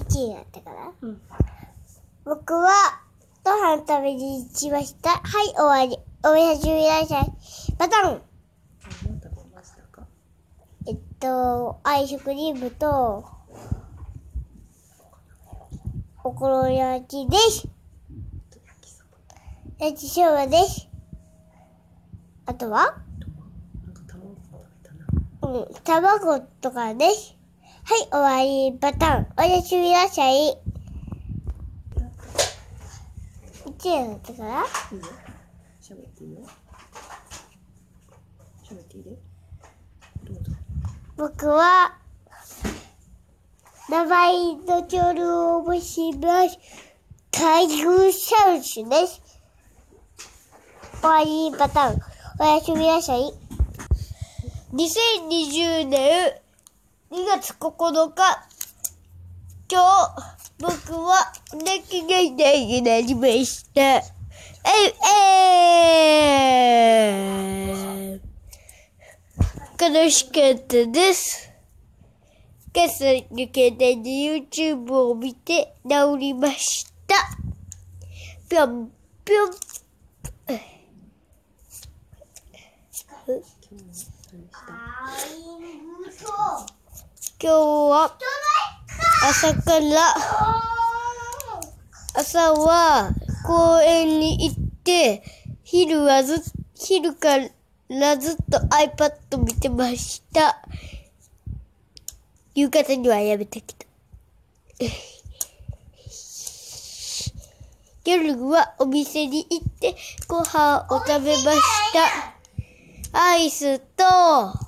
1位だったから。うん。僕は、ご飯食べに行きました。はい、終わり。おやすみなさい。バタンえっと、アイスクリームと、お好み焼きです。焼きそば焼きそばです。あとは？うん、卵とかです。はい、終わり。バタン。おやすみなさい。1円だったから？いいよ。喋っていいよ。喋っていいで。どうぞ。僕は、名前の調理を応募します。タイグサウスです。終わりパターン。おやすみなさい。2020年2月9日、今日、僕は泣きがいないになりました。え、えー、悲しかったです。今朝抜けたで YouTube を見て治りました。ぴょんぴょん。今日今日は朝から朝は公園に行って昼はず昼からずっと iPad 見てました。夕方にはやめたけど。夜はお店に行ってご飯を食べました。アイスと、